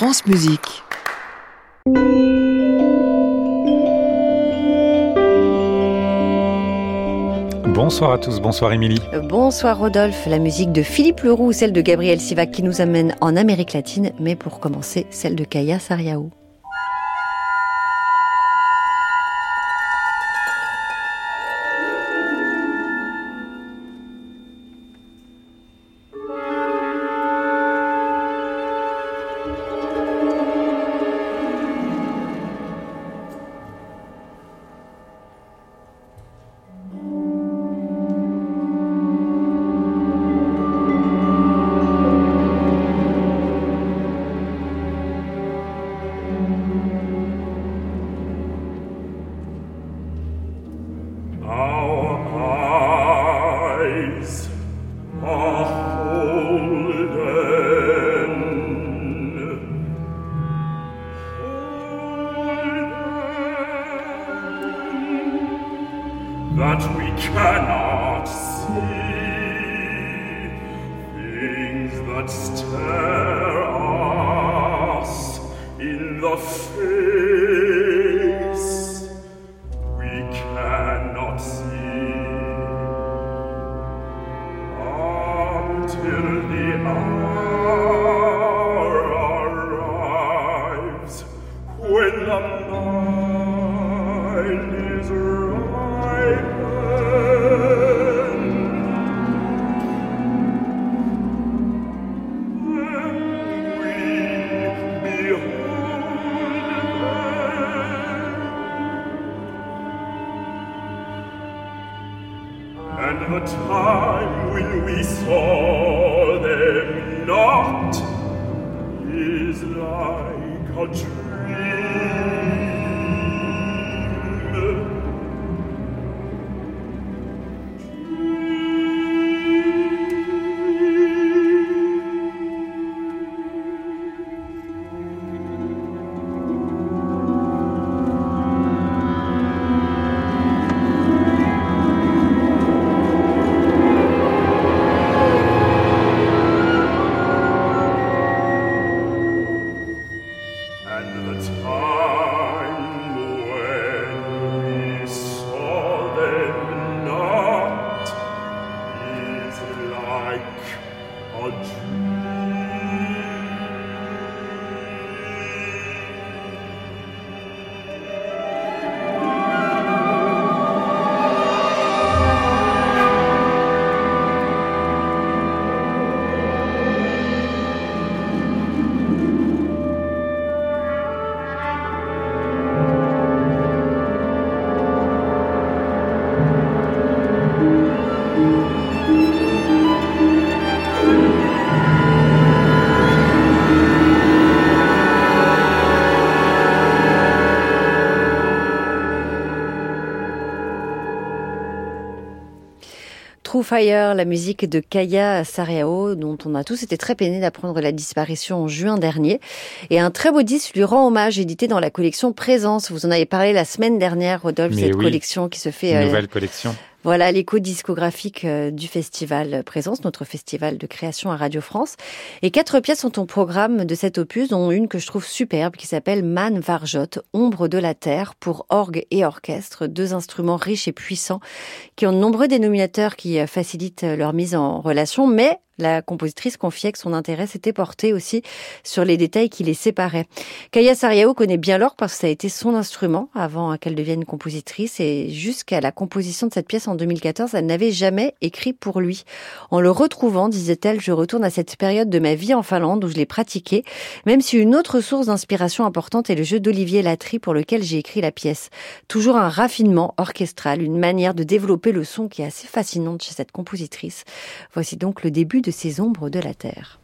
France Musique. Bonsoir à tous, bonsoir Émilie. Bonsoir Rodolphe, la musique de Philippe Leroux ou celle de Gabriel Sivac qui nous amène en Amérique latine, mais pour commencer, celle de Kaya Sariao. and the time when we saw them not is like a dream. Fire, la musique de Kaya Sariao, dont on a tous été très peinés d'apprendre la disparition en juin dernier. Et un très beau disque lui rend hommage, édité dans la collection Présence. Vous en avez parlé la semaine dernière, Rodolphe, cette collection qui se fait... Euh, nouvelle collection. Voilà l'écho discographique euh, du festival Présence, notre festival de création à Radio France. Et quatre pièces sont au programme de cet opus, dont une que je trouve superbe qui s'appelle Man Varjot, Ombre de la Terre, pour orgue et orchestre, deux instruments riches et puissants qui ont de nombreux dénominateurs qui euh, facilitent leur mise en relation, mais la compositrice confiait que son intérêt s'était porté aussi sur les détails qui les séparaient. Kaya Sariao connaît bien l'orgue parce que ça a été son instrument avant qu'elle devienne compositrice et jusqu'à la composition de cette pièce en 2014, elle n'avait jamais écrit pour lui. En le retrouvant, disait-elle, je retourne à cette période de ma vie en Finlande où je l'ai pratiqué, même si une autre source d'inspiration importante est le jeu d'Olivier Latry pour lequel j'ai écrit la pièce. Toujours un raffinement orchestral, une manière de développer le son qui est assez fascinante chez cette compositrice. Voici donc le début de ces ombres de la terre.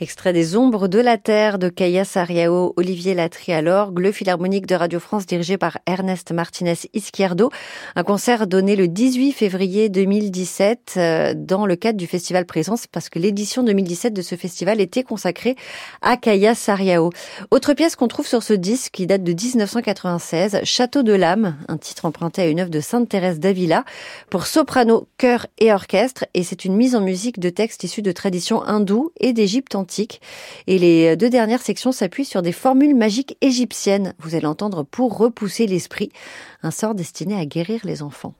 Extrait des Ombres de la Terre de Kaya Sariao, Olivier Latry à l'orgue, le Philharmonique de Radio France dirigé par Ernest Martinez Izquierdo. Un concert donné le 18 février 2017 euh, dans le cadre du Festival Présence parce que l'édition 2017 de ce festival était consacrée à Kaya Sariao. Autre pièce qu'on trouve sur ce disque qui date de 1996, Château de l'âme, un titre emprunté à une œuvre de Sainte Thérèse d'Avila pour soprano, chœur et orchestre et c'est une mise en musique de textes issus de traditions hindoues et d'Égypte et les deux dernières sections s'appuient sur des formules magiques égyptiennes. Vous allez entendre pour repousser l'esprit, un sort destiné à guérir les enfants.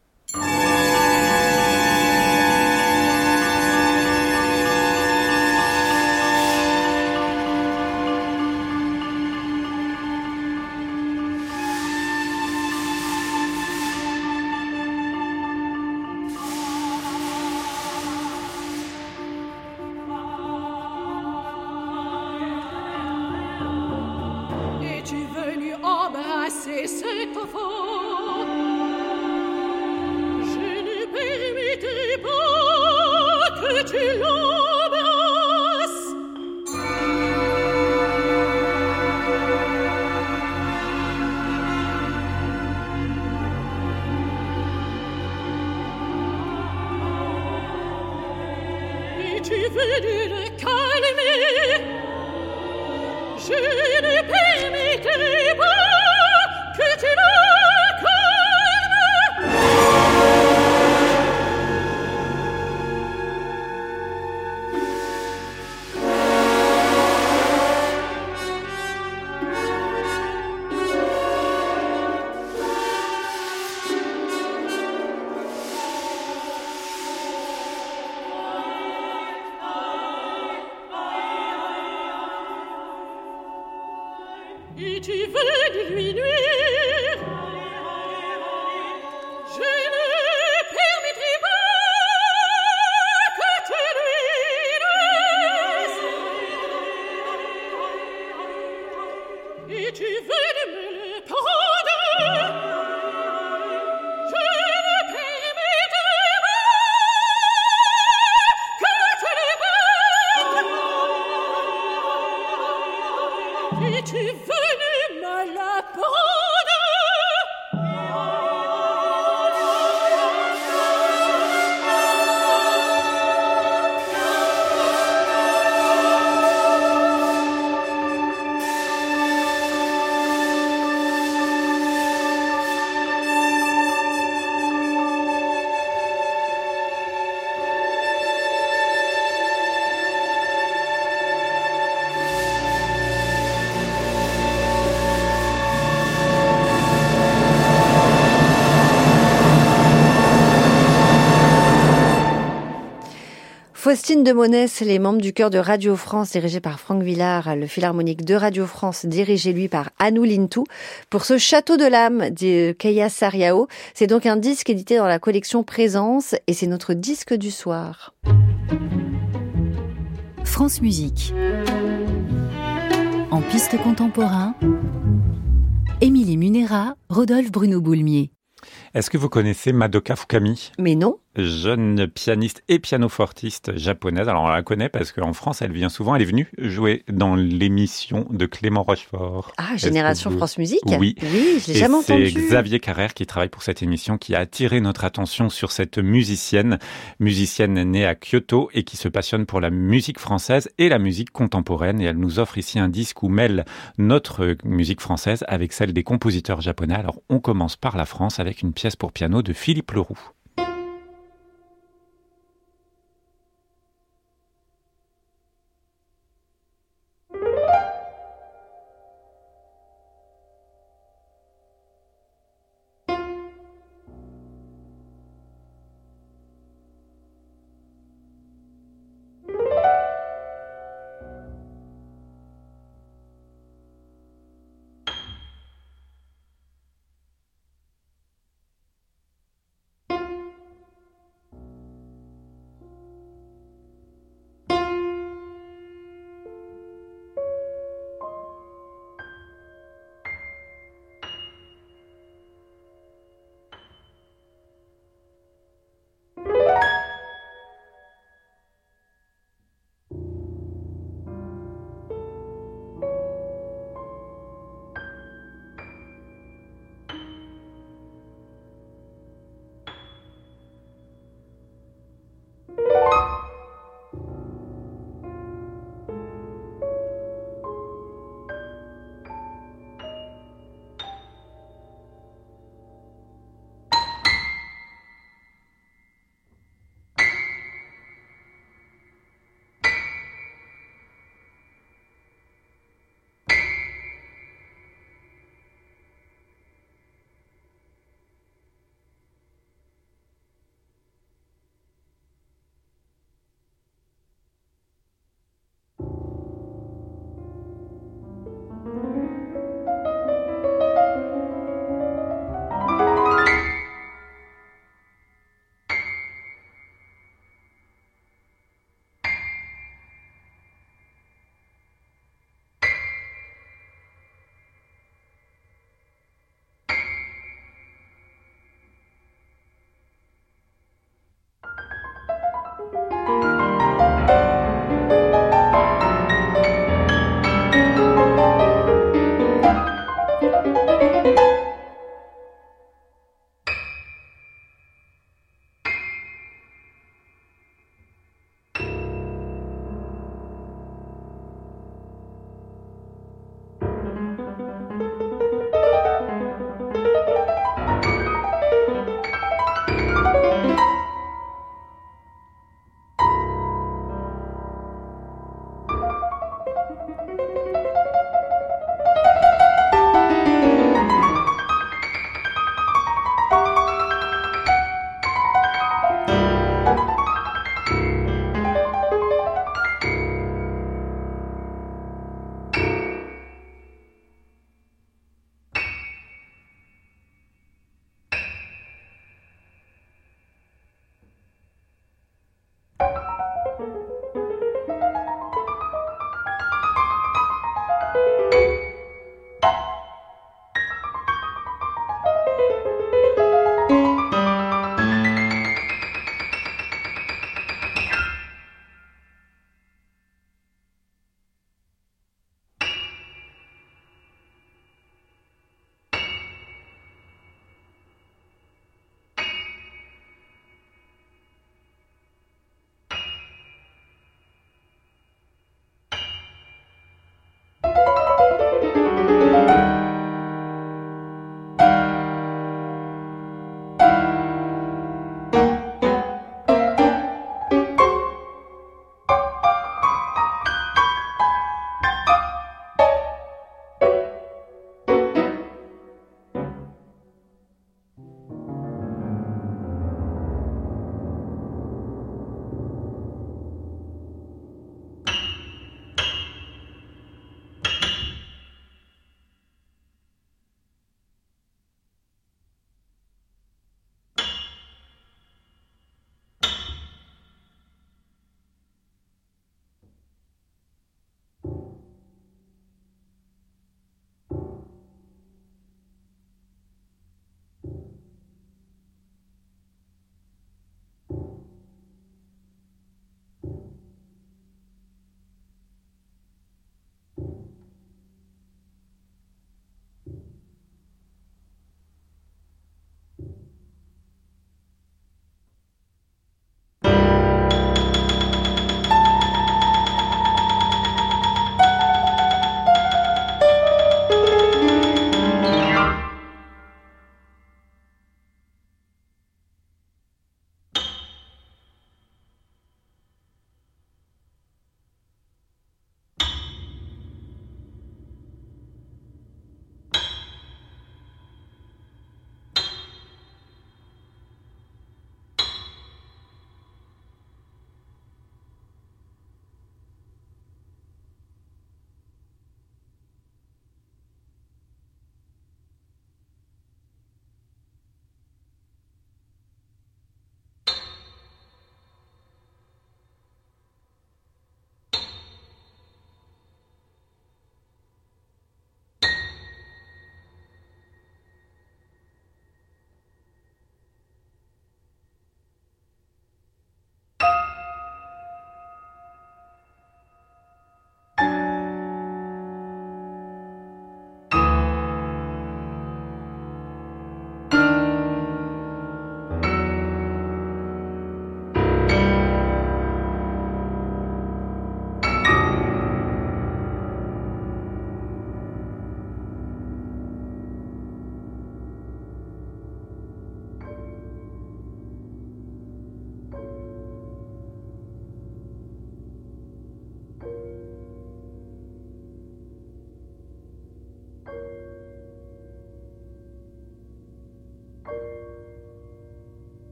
De Monès, les membres du chœur de Radio France, dirigé par Franck Villard, le Philharmonique de Radio France, dirigé lui par Anou Lintou, pour ce Château de l'âme de Kaya Sariao. C'est donc un disque édité dans la collection Présence et c'est notre disque du soir. France Musique. En piste contemporain, Émilie Munera, Rodolphe Bruno Boulmier. Est-ce que vous connaissez Madoka Fukami? Mais non jeune pianiste et pianofortiste japonaise. Alors on la connaît parce qu'en France, elle vient souvent. Elle est venue jouer dans l'émission de Clément Rochefort. Ah, Génération France Musique? Oui. Oui, je l'ai jamais entendu. C'est Xavier Carrère qui travaille pour cette émission qui a attiré notre attention sur cette musicienne, musicienne née à Kyoto et qui se passionne pour la musique française et la musique contemporaine. Et elle nous offre ici un disque où mêle notre musique française avec celle des compositeurs japonais. Alors on commence par la France avec une pièce pour piano de Philippe Leroux.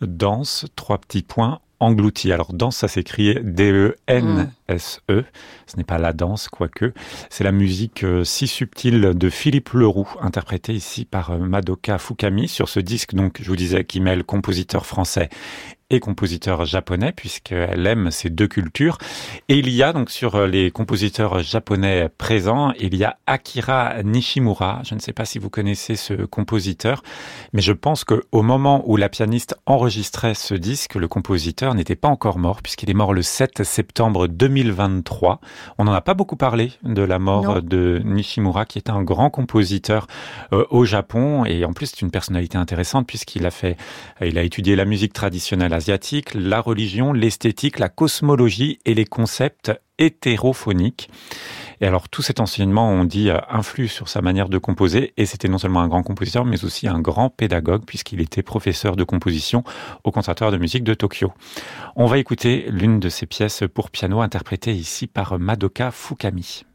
danse, trois petits points, englouti. Alors danse, ça s'écrit D-E-N-S-E. E. Ce n'est pas la danse, quoique. C'est la musique euh, si subtile de Philippe Leroux, interprétée ici par euh, Madoka Fukami sur ce disque, donc, je vous disais, qui mêle compositeur français et compositeur japonais puisqu'elle aime ces deux cultures. Et il y a donc sur euh, les compositeurs japonais présents, il y a Akira Nishimura. Je ne sais pas si vous connaissez ce compositeur, mais je pense qu'au moment où la pianiste enregistrait ce disque, le compositeur n'était pas encore mort puisqu'il est mort le 7 septembre 2023. On n'en a pas beaucoup parlé de la mort Non. de Nishimura qui est un grand compositeur euh, au Japon et en plus c'est une personnalité intéressante puisqu'il a fait, il a étudié la musique traditionnelle asiatique, la religion, l'esthétique, la cosmologie et les concepts hétérophoniques. Et alors tout cet enseignement, on dit, euh, influe sur sa manière de composer et c'était non seulement un grand compositeur mais aussi un grand pédagogue puisqu'il était professeur de composition au Conservatoire de musique de Tokyo. On va écouter l'une de ses pièces pour piano interprétée ici par Madoka Fukami.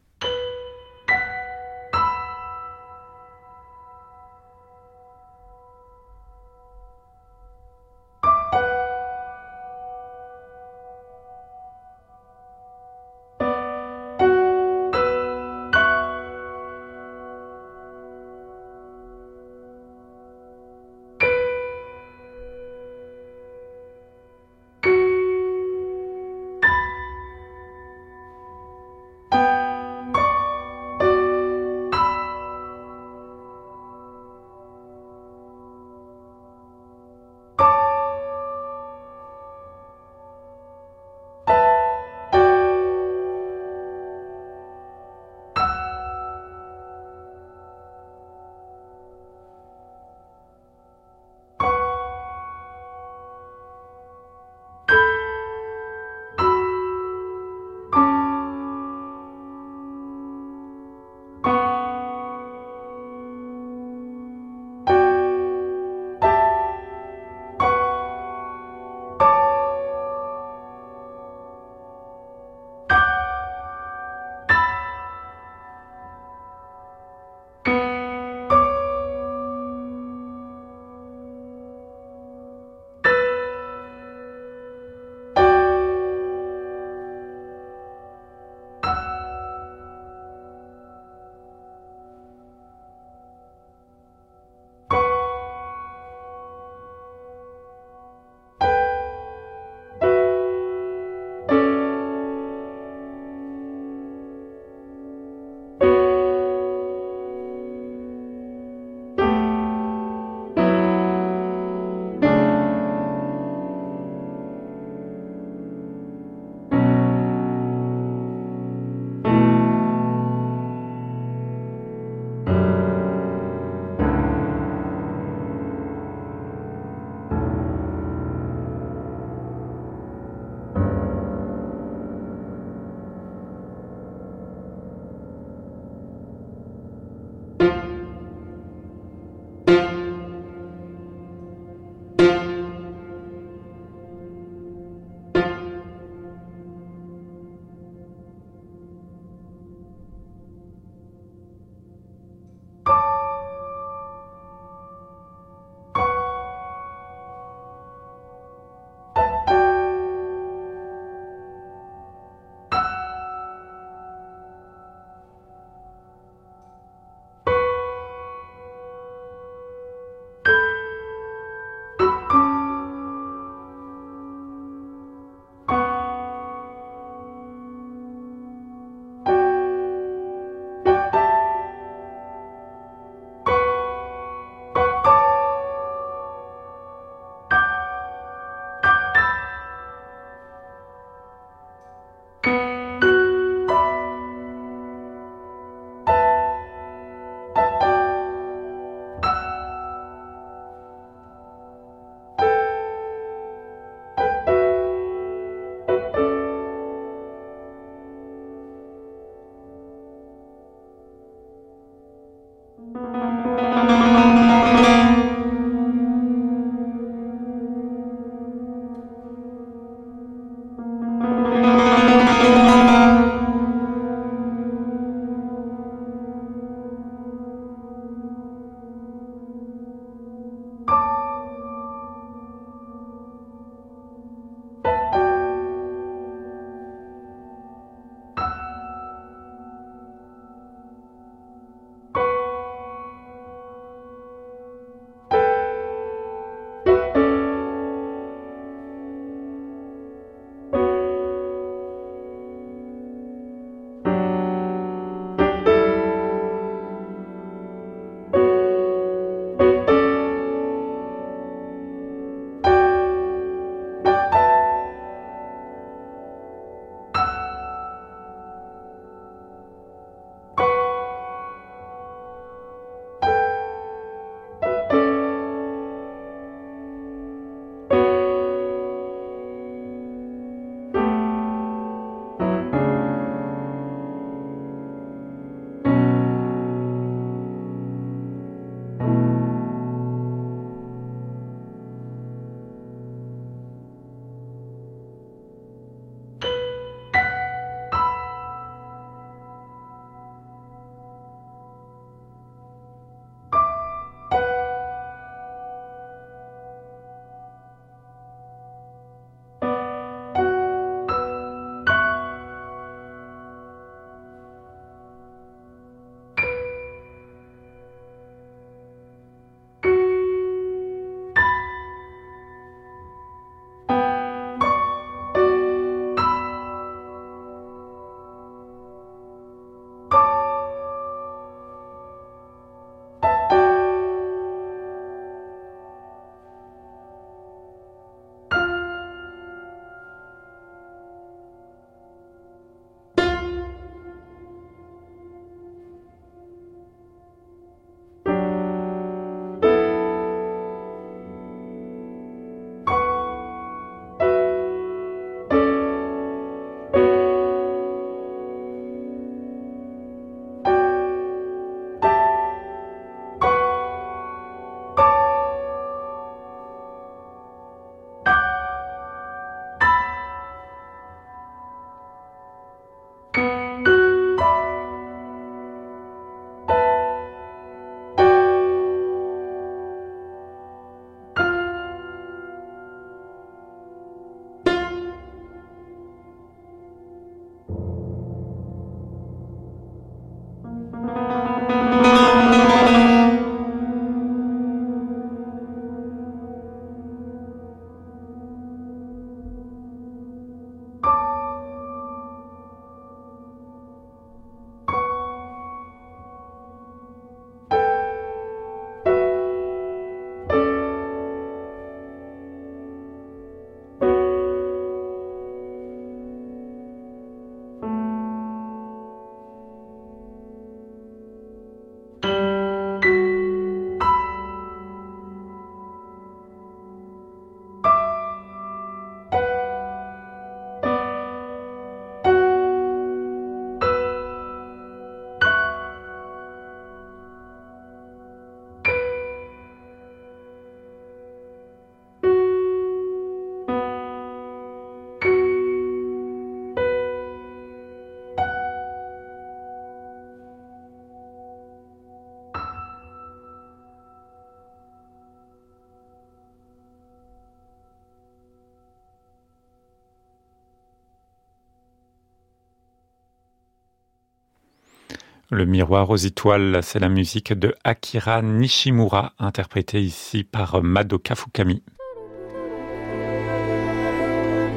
Le miroir aux étoiles, c'est la musique de Akira Nishimura, interprétée ici par Madoka Fukami.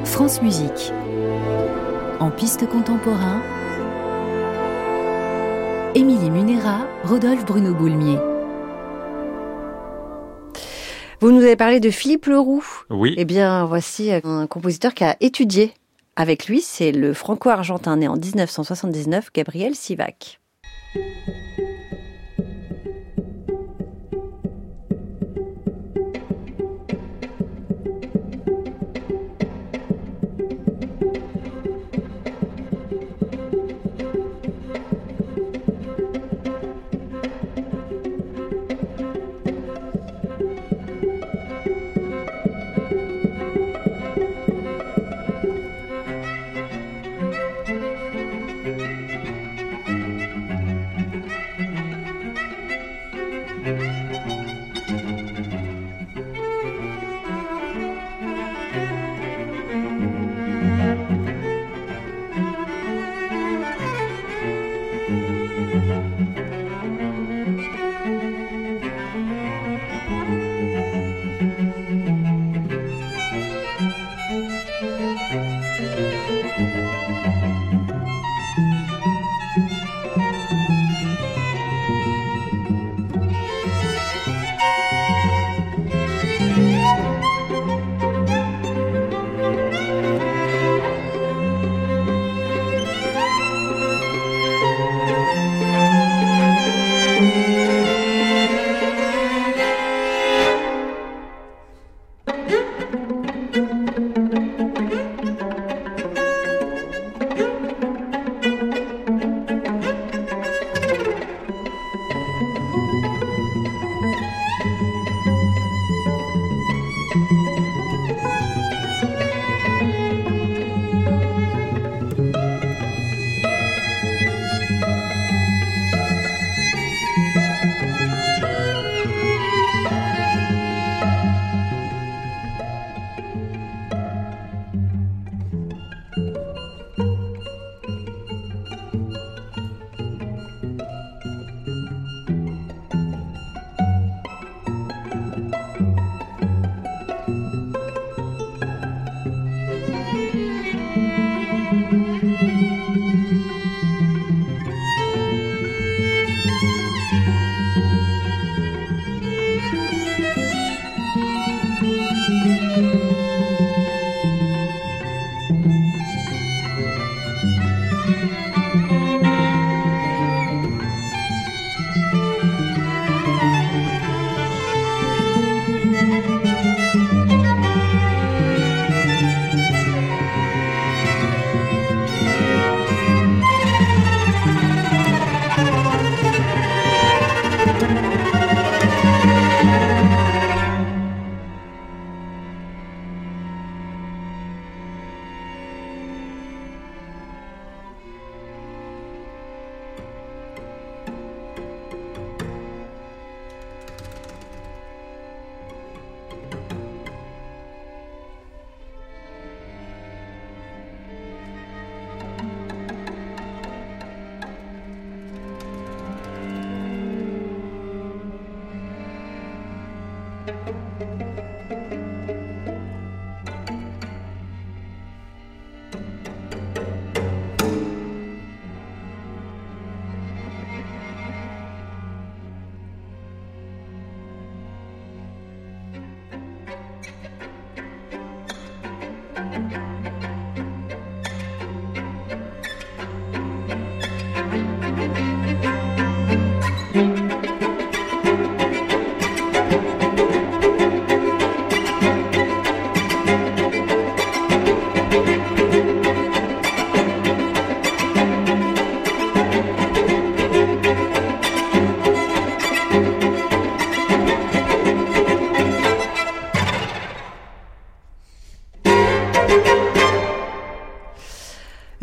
France Musique. En piste contemporain, Émilie Munera, Rodolphe Bruno Boulmier. Vous nous avez parlé de Philippe Leroux. Oui. Eh bien, voici un compositeur qui a étudié avec lui. C'est le franco-argentin né en 1979, Gabriel Sivac. thank you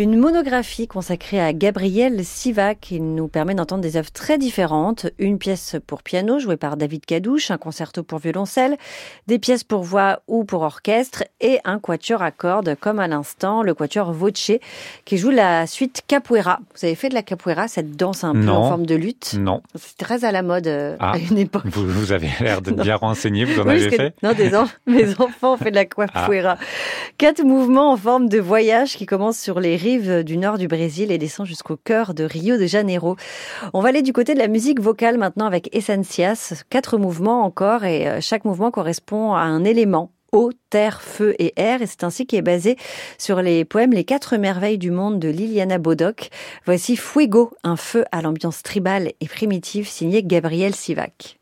Une monographie consacrée à Gabriel Siva qui nous permet d'entendre des œuvres très différentes. Une pièce pour piano jouée par David Cadouche, un concerto pour violoncelle, des pièces pour voix ou pour orchestre et un quatuor à cordes comme à l'instant le quatuor Voce qui joue la suite capoeira. Vous avez fait de la capoeira, cette danse un peu en forme de lutte? Non. C'est très à la mode euh, ah, à une époque. Vous, vous avez l'air de bien renseigné, vous en avez fait? Non, des mes enfants ont fait de la capoeira. Ah. Quatre mouvements en forme de voyage qui commencent sur les du nord du Brésil et descend jusqu'au cœur de Rio de Janeiro. On va aller du côté de la musique vocale maintenant avec Essencias. Quatre mouvements encore et euh, chaque mouvement correspond à un élément eau, terre, feu et air. Et c'est ainsi qu'est basé sur les poèmes Les quatre merveilles du monde de Liliana Bodoc. Voici Fuego, un feu à l'ambiance tribale et primitive signé Gabriel Sivac.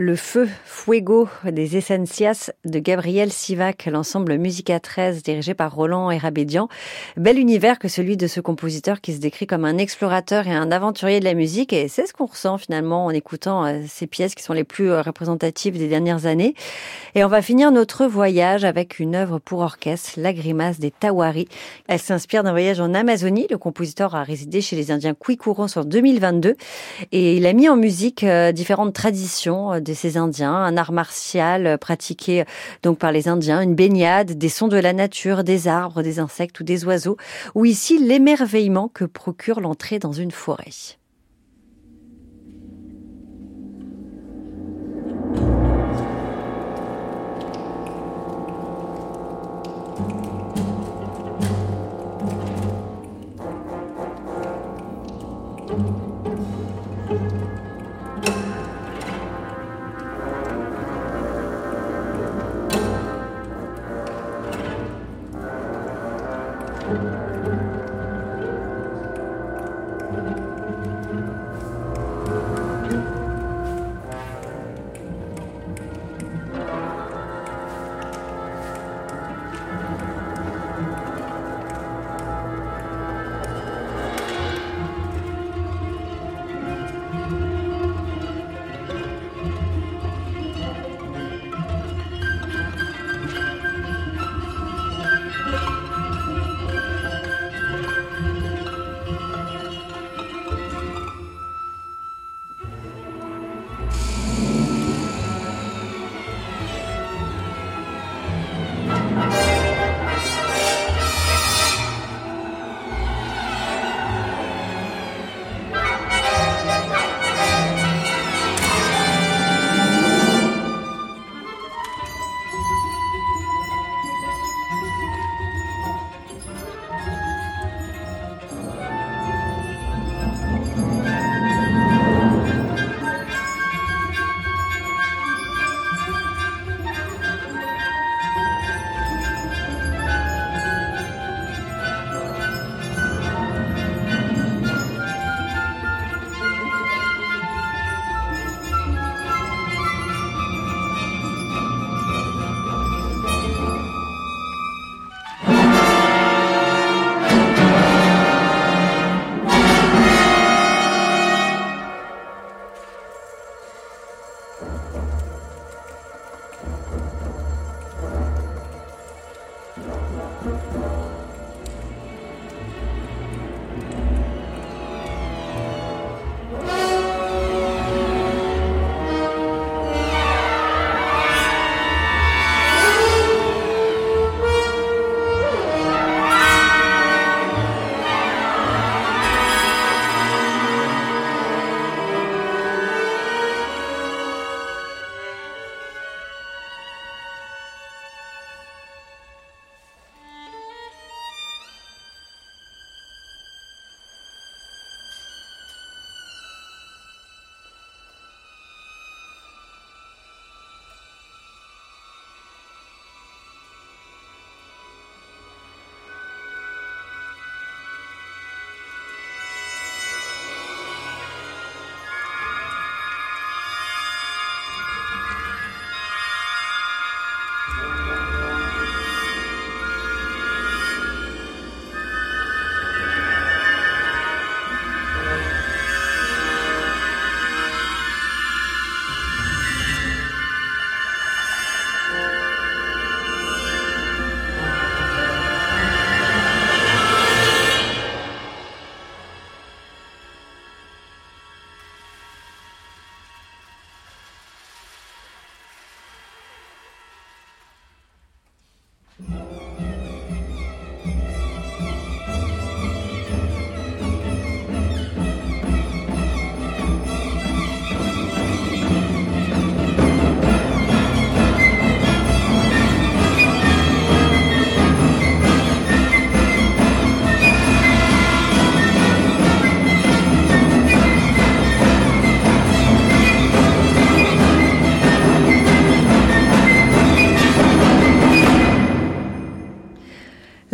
Le feu Fuego des Essencias de Gabriel Sivac, l'ensemble Musica 13 dirigé par Roland Erabédian. Bel univers que celui de ce compositeur qui se décrit comme un explorateur et un aventurier de la musique et c'est ce qu'on ressent finalement en écoutant euh, ces pièces qui sont les plus euh, représentatives des dernières années. Et on va finir notre voyage avec une œuvre pour orchestre, La Grimace des Tawari. Elle s'inspire d'un voyage en Amazonie. Le compositeur a résidé chez les Indiens Kwikouros en 2022 et il a mis en musique euh, différentes traditions de ces Indiens, un art martial pratiqué donc par les Indiens, une baignade, des sons de la nature, des arbres, des insectes ou des oiseaux, ou ici l'émerveillement que procure l'entrée dans une forêt.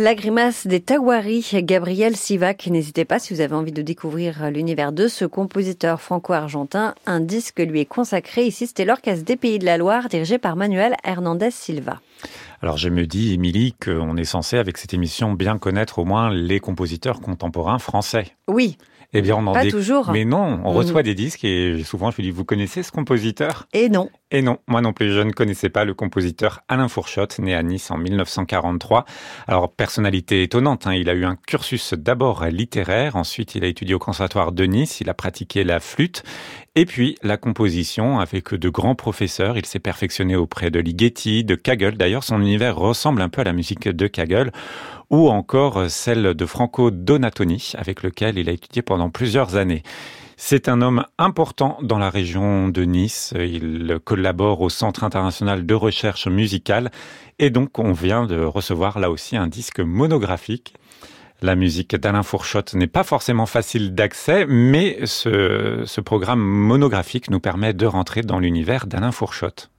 La grimace des Tawari, Gabriel Sivac. N'hésitez pas si vous avez envie de découvrir l'univers de ce compositeur franco-argentin. Un disque lui est consacré. Ici, c'était l'Orchestre des Pays de la Loire, dirigé par Manuel Hernandez Silva. Alors je me dis, Émilie, qu'on est censé, avec cette émission, bien connaître au moins les compositeurs contemporains français. Oui. Eh bien, on en Pas toujours. Mais non, on Mhm. reçoit des disques et souvent je lui dis, vous connaissez ce compositeur? Et non. Et non, moi non plus, je ne connaissais pas le compositeur Alain Fourchotte, né à Nice en 1943. Alors, personnalité étonnante, hein, il a eu un cursus d'abord littéraire, ensuite il a étudié au Conservatoire de Nice, il a pratiqué la flûte, et puis la composition avec de grands professeurs. Il s'est perfectionné auprès de Ligeti, de Kagel. D'ailleurs, son univers ressemble un peu à la musique de Kagel, ou encore celle de Franco Donatoni, avec lequel il a étudié pendant plusieurs années. C'est un homme important dans la région de Nice. Il collabore au Centre international de recherche musicale et donc on vient de recevoir là aussi un disque monographique. La musique d'Alain Fourchotte n'est pas forcément facile d'accès, mais ce, programme monographique nous permet de rentrer dans l'univers d'Alain Fourchotte.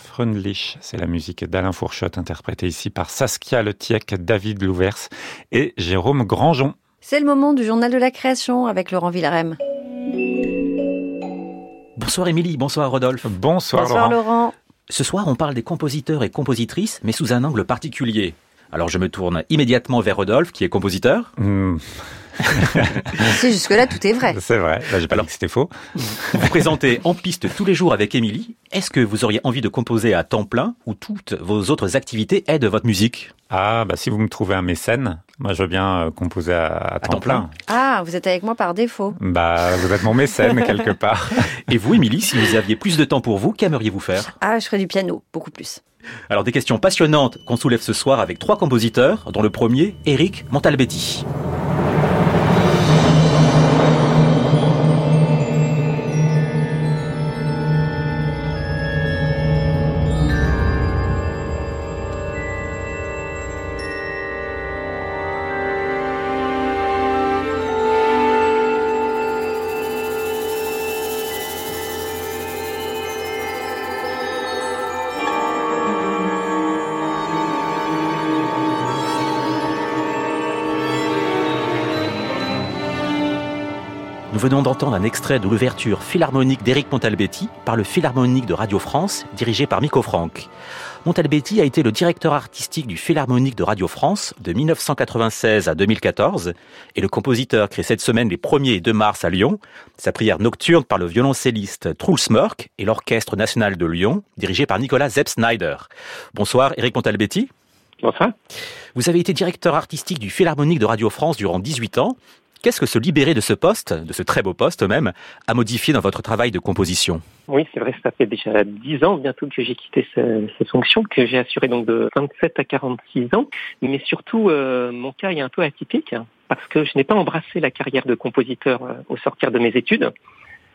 Fröndlich, c'est la musique d'Alain Fourchotte interprétée ici par Saskia Letiec, David Louvers et Jérôme Grandjon. C'est le moment du journal de la création avec Laurent Villarem. Bonsoir Émilie, bonsoir Rodolphe. Bonsoir, Bonsoir Laurent. Ce soir, on parle des compositeurs et compositrices, mais sous un angle particulier. Alors je me tourne immédiatement vers Rodolphe, qui est compositeur. Si jusque-là tout est vrai. c'est vrai, Là, j'ai pas dit que c'était faux. Vous vous présentez en piste tous les jours avec Émilie. Est-ce que vous auriez envie de composer à temps plein ou toutes vos autres activités aident votre musique? Ah, bah si vous me trouvez un mécène, moi je veux bien euh, composer à, à temps, temps plein. plein. Ah, vous êtes avec moi par défaut. Bah, vous êtes mon mécène quelque part. Et vous, Émilie, si vous aviez plus de temps pour vous, qu'aimeriez-vous faire? Ah, je ferais du piano, beaucoup plus. Alors des questions passionnantes qu'on soulève ce soir avec trois compositeurs, dont le premier, Eric Montalbetti. Venons d'entendre un extrait de l'ouverture philharmonique d'Éric Montalbetti par le Philharmonique de Radio France, dirigé par Miko Franck. Montalbetti a été le directeur artistique du Philharmonique de Radio France de 1996 à 2014 et le compositeur crée cette semaine les 1er et 2 mars à Lyon sa prière nocturne par le violoncelliste Truls Mörk et l'Orchestre national de Lyon, dirigé par Nicolas Zepp Snyder. Bonsoir Éric Montalbetti. Bonsoir. Vous avez été directeur artistique du Philharmonique de Radio France durant 18 ans. Qu'est-ce que se libérer de ce poste, de ce très beau poste même, a modifié dans votre travail de composition? Oui, c'est vrai, ça fait déjà 10 ans bientôt que j'ai quitté ce- ces fonctions, que j'ai assuré donc de 27 à 46 ans. Mais surtout, euh, mon cas est un peu atypique, parce que je n'ai pas embrassé la carrière de compositeur euh, au sortir de mes études.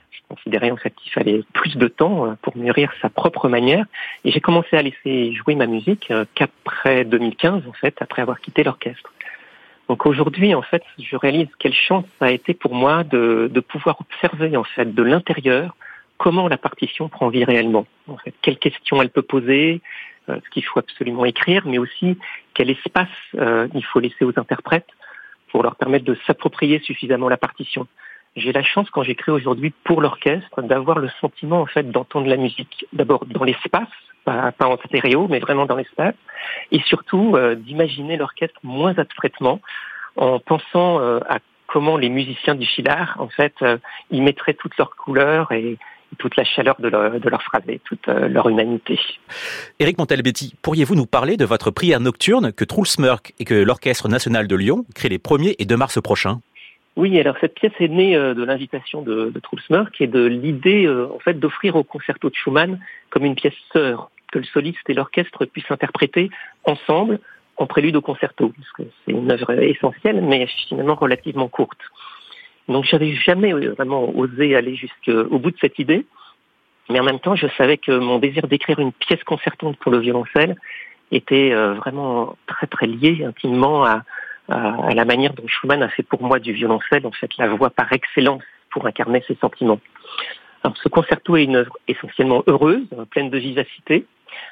Je considérais en fait qu'il fallait plus de temps euh, pour mûrir sa propre manière. Et j'ai commencé à laisser jouer ma musique qu'après 2015, en fait, après avoir quitté l'orchestre. Donc aujourd'hui, en fait, je réalise quelle chance ça a été pour moi de, de pouvoir observer en fait de l'intérieur comment la partition prend vie réellement. En fait, quelles questions elle peut poser, euh, ce qu'il faut absolument écrire, mais aussi quel espace euh, il faut laisser aux interprètes pour leur permettre de s'approprier suffisamment la partition. J'ai la chance, quand j'écris aujourd'hui pour l'orchestre, d'avoir le sentiment en fait d'entendre la musique. D'abord dans l'espace, pas, en stéréo, mais vraiment dans l'espace, et surtout euh, d'imaginer l'orchestre moins abstraitement, en pensant euh, à comment les musiciens du Chilard, en fait, euh, y mettraient toutes leurs couleurs et toute la chaleur de leur, de leur toute euh, leur humanité. Éric Montalbetti, pourriez-vous nous parler de votre prière nocturne que Truls Mörk et que l'Orchestre national de Lyon créent les 1er et 2 mars prochains? Oui, alors cette pièce est née euh, de l'invitation de, de Truls Mörk et de l'idée euh, en fait d'offrir au concerto de Schumann comme une pièce sœur que le soliste et l'orchestre puissent interpréter ensemble en prélude au concerto, parce que c'est une œuvre essentielle, mais finalement relativement courte. Donc j'avais jamais euh, vraiment osé aller jusqu'au bout de cette idée, mais en même temps je savais que mon désir d'écrire une pièce concertante pour le violoncelle était vraiment très très lié intimement à, à, à la manière dont Schumann a fait pour moi du violoncelle, en fait la voix par excellence pour incarner ses sentiments. Alors, ce concerto est une œuvre essentiellement heureuse, pleine de vivacité.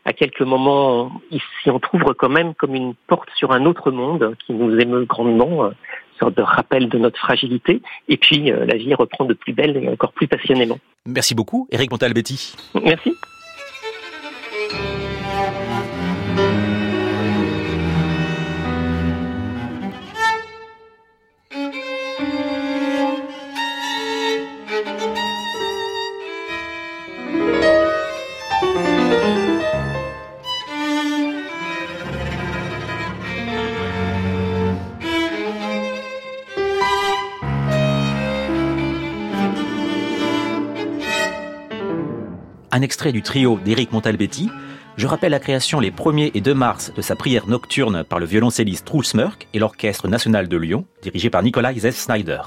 À quelques moments, il s'y entr'ouvre quand même comme une porte sur un autre monde qui nous émeut grandement, une sorte de rappel de notre fragilité. Et puis, euh, la vie reprend de plus belle et encore plus passionnément. Merci beaucoup, Éric Montalbetti. Merci. Un extrait du trio d'Éric Montalbetti. Je rappelle la création les 1er et 2 mars de sa prière nocturne par le violoncelliste Truls Murk et l'Orchestre national de Lyon, dirigé par Nicolas Zef Snyder.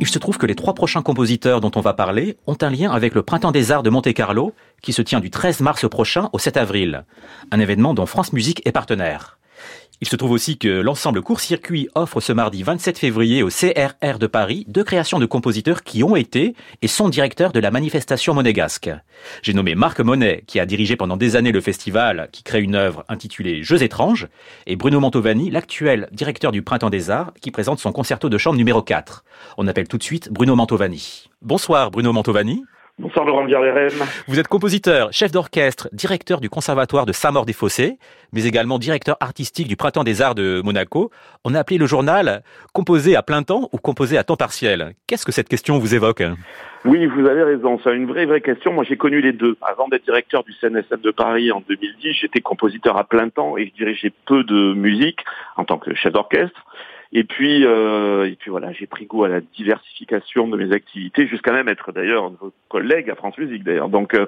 Il se trouve que les trois prochains compositeurs dont on va parler ont un lien avec le Printemps des Arts de Monte-Carlo, qui se tient du 13 mars prochain au 7 avril, un événement dont France Musique est partenaire. Il se trouve aussi que l'ensemble Court-Circuit offre ce mardi 27 février au CRR de Paris deux créations de compositeurs qui ont été et sont directeurs de la manifestation monégasque. J'ai nommé Marc Monet, qui a dirigé pendant des années le festival, qui crée une œuvre intitulée Jeux étranges, et Bruno Mantovani, l'actuel directeur du Printemps des Arts, qui présente son concerto de chambre numéro 4. On appelle tout de suite Bruno Mantovani. Bonsoir Bruno Mantovani. Bonsoir Laurent Vous êtes compositeur, chef d'orchestre, directeur du conservatoire de Saint-Maur-des-Fossés, mais également directeur artistique du Printemps des Arts de Monaco. On a appelé le journal composé à plein temps ou composé à temps partiel. Qu'est-ce que cette question vous évoque? Oui, vous avez raison. C'est une vraie, vraie question. Moi, j'ai connu les deux. Avant d'être directeur du CNSM de Paris en 2010, j'étais compositeur à plein temps et je dirigeais peu de musique en tant que chef d'orchestre. Et puis, euh, et puis voilà, j'ai pris goût à la diversification de mes activités, jusqu'à même être d'ailleurs collègue à France Musique d'ailleurs. Donc euh,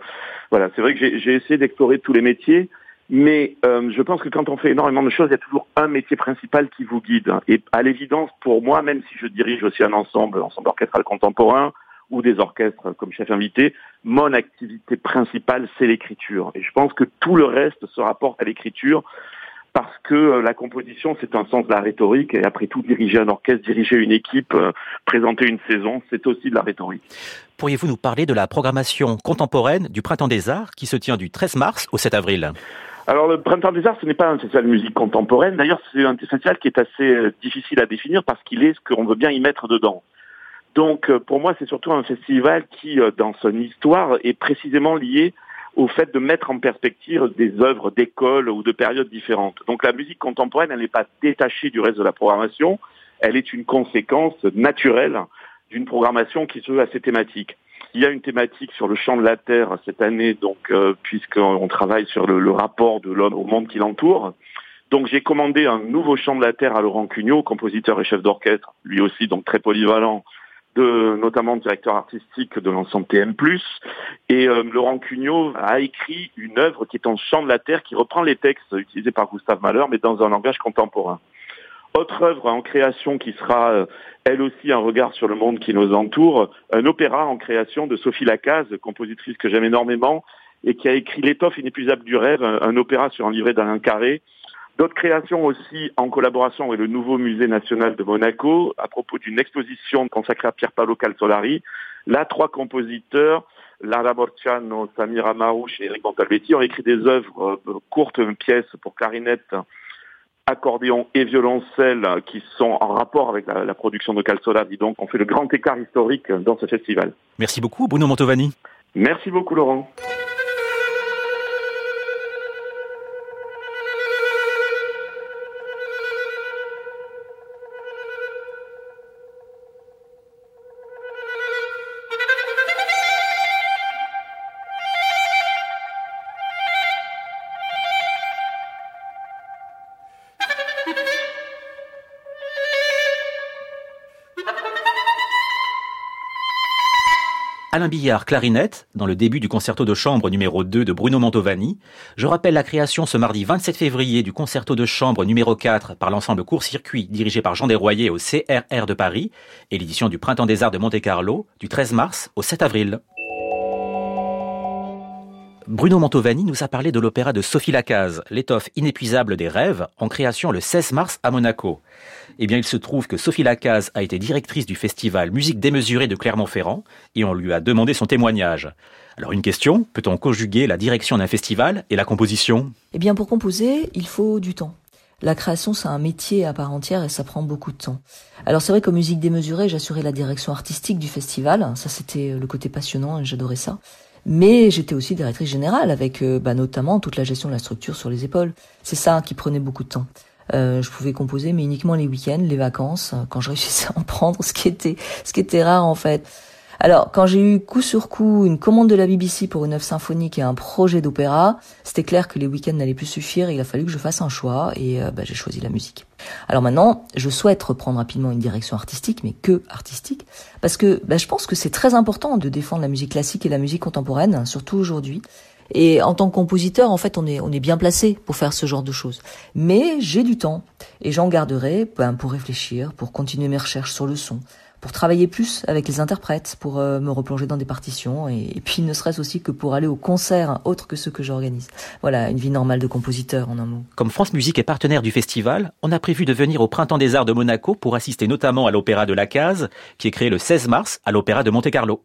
voilà, c'est vrai que j'ai essayé d'explorer tous les métiers, mais euh, je pense que quand on fait énormément de choses, il y a toujours un métier principal qui vous guide. Et à l'évidence, pour moi, même si je dirige aussi un ensemble, ensemble orchestral contemporain, ou des orchestres comme chef invité, mon activité principale, c'est l'écriture. Et je pense que tout le reste se rapporte à l'écriture parce que euh, la composition, c'est un sens de la rhétorique, et après tout, diriger un orchestre, diriger une équipe, euh, présenter une saison, c'est aussi de la rhétorique. Pourriez-vous nous parler de la programmation contemporaine du Printemps des Arts qui se tient du 13 mars au 7 avril? Alors le Printemps des Arts, ce n'est pas un festival de musique contemporaine. D'ailleurs, c'est un festival qui est assez euh, difficile à définir parce qu'il est ce qu'on veut bien y mettre dedans. Donc pour moi, c'est surtout un festival qui, dans son histoire, est précisément lié au fait de mettre en perspective des œuvres d'école ou de périodes différentes. Donc la musique contemporaine, elle n'est pas détachée du reste de la programmation, elle est une conséquence naturelle d'une programmation qui se veut assez thématique. Il y a une thématique sur le champ de la Terre cette année, donc euh, puisqu'on travaille sur le, rapport de l'homme au monde qui l'entoure. Donc j'ai commandé un nouveau champ de la Terre à Laurent Cugnot, compositeur et chef d'orchestre, lui aussi donc très polyvalent, de, notamment directeur artistique de l'ensemble TM+. Et euh, Laurent Cugnot a écrit une œuvre qui est en chant de la terre, qui reprend les textes utilisés par Gustave Mahler, mais dans un langage contemporain. Autre œuvre en création qui sera euh, elle aussi un regard sur le monde qui nous entoure, un opéra en création de Sophie Lacaze, compositrice que j'aime énormément, et qui a écrit L'étoffe inépuisable du rêve, un opéra sur un livret d'Alain Carré, D'autres créations aussi en collaboration avec le nouveau musée national de Monaco à propos d'une exposition consacrée à Pierre Paolo Calzolari. Là, trois compositeurs, Lara Borciano, Samira Marouche et Eric Montalbetti ont écrit des œuvres euh, courtes, pièces pour clarinette, accordéon et violoncelle qui sont en rapport avec la, production de Calzolari. Donc, on fait le grand écart historique dans ce festival. Merci beaucoup, Bruno Montovani. Merci beaucoup, Laurent. Alain Billard, clarinette, dans le début du concerto de chambre numéro 2 de Bruno Mantovani. Je rappelle la création ce mardi 27 février du concerto de chambre numéro 4 par l'ensemble Court-Circuit dirigé par Jean Desroyers au CRR de Paris et l'édition du Printemps des Arts de Monte-Carlo du 13 mars au 7 avril. Bruno Mantovani nous a parlé de l'opéra de Sophie Lacaze, l'étoffe inépuisable des rêves, en création le 16 mars à Monaco. Eh bien, il se trouve que Sophie Lacaze a été directrice du festival Musique démesurée de Clermont-Ferrand et on lui a demandé son témoignage. Alors une question, peut-on conjuguer la direction d'un festival et la composition? Eh bien, pour composer, il faut du temps. La création, c'est un métier à part entière et ça prend beaucoup de temps. Alors c'est vrai qu'en musique démesurée, j'assurais la direction artistique du festival. Ça, c'était le côté passionnant et j'adorais ça. Mais j'étais aussi directrice générale avec euh, bah, notamment toute la gestion de la structure sur les épaules. C'est ça qui prenait beaucoup de temps. Euh, je pouvais composer, mais uniquement les week-ends, les vacances, quand je réussissais à en prendre, ce qui était, ce qui était rare en fait. Alors, quand j'ai eu coup sur coup une commande de la BBC pour une œuvre symphonique et un projet d'opéra, c'était clair que les week-ends n'allaient plus suffire. il a fallu que je fasse un choix et euh, bah, j'ai choisi la musique. Alors maintenant, je souhaite reprendre rapidement une direction artistique, mais que artistique, parce que bah, je pense que c'est très important de défendre la musique classique et la musique contemporaine, surtout aujourd'hui. Et en tant que compositeur, en fait, on est, bien placé pour faire ce genre de choses. Mais j'ai du temps et j'en garderai ben, pour réfléchir, pour continuer mes recherches sur le son, pour travailler plus avec les interprètes, pour euh, me replonger dans des partitions, et, puis ne serait-ce aussi que pour aller aux concerts autres que ceux que j'organise. Voilà, une vie normale de compositeur en un mot. Comme France Musique est partenaire du festival, on a prévu de venir au Printemps des Arts de Monaco pour assister notamment à l'Opéra de la Case, qui est créé le 16 mars à l'Opéra de Monte-Carlo.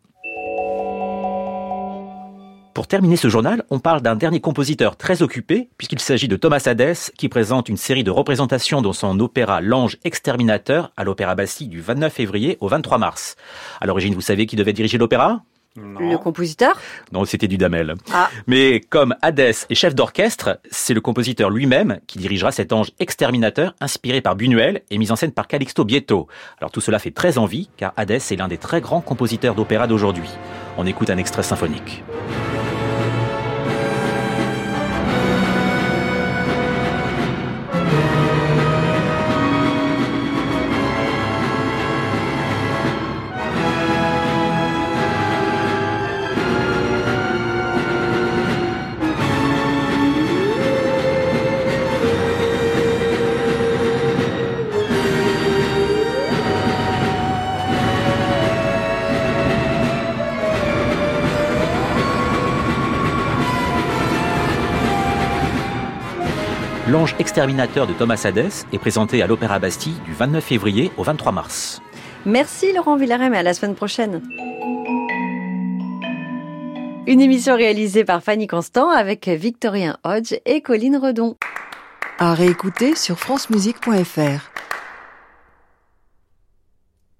Pour terminer ce journal, on parle d'un dernier compositeur très occupé, puisqu'il s'agit de Thomas Hadès, qui présente une série de représentations dans son opéra L'Ange Exterminateur à l'Opéra Bastille du 29 février au 23 mars. À l'origine, vous savez qui devait diriger l'opéra? Le compositeur? Non, c'était Dudamel. Ah. Mais comme Hadès est chef d'orchestre, c'est le compositeur lui-même qui dirigera cet ange exterminateur inspiré par Buñuel et mis en scène par Calixto Bieto. Alors tout cela fait très envie, car Hadès est l'un des très grands compositeurs d'opéra d'aujourd'hui. On écoute un extrait symphonique. L'ange exterminateur de Thomas Hadès est présenté à l'Opéra Bastille du 29 février au 23 mars. Merci Laurent Villarem et à la semaine prochaine. Une émission réalisée par Fanny Constant avec Victorien Hodge et Colline Redon. À réécouter sur francemusique.fr.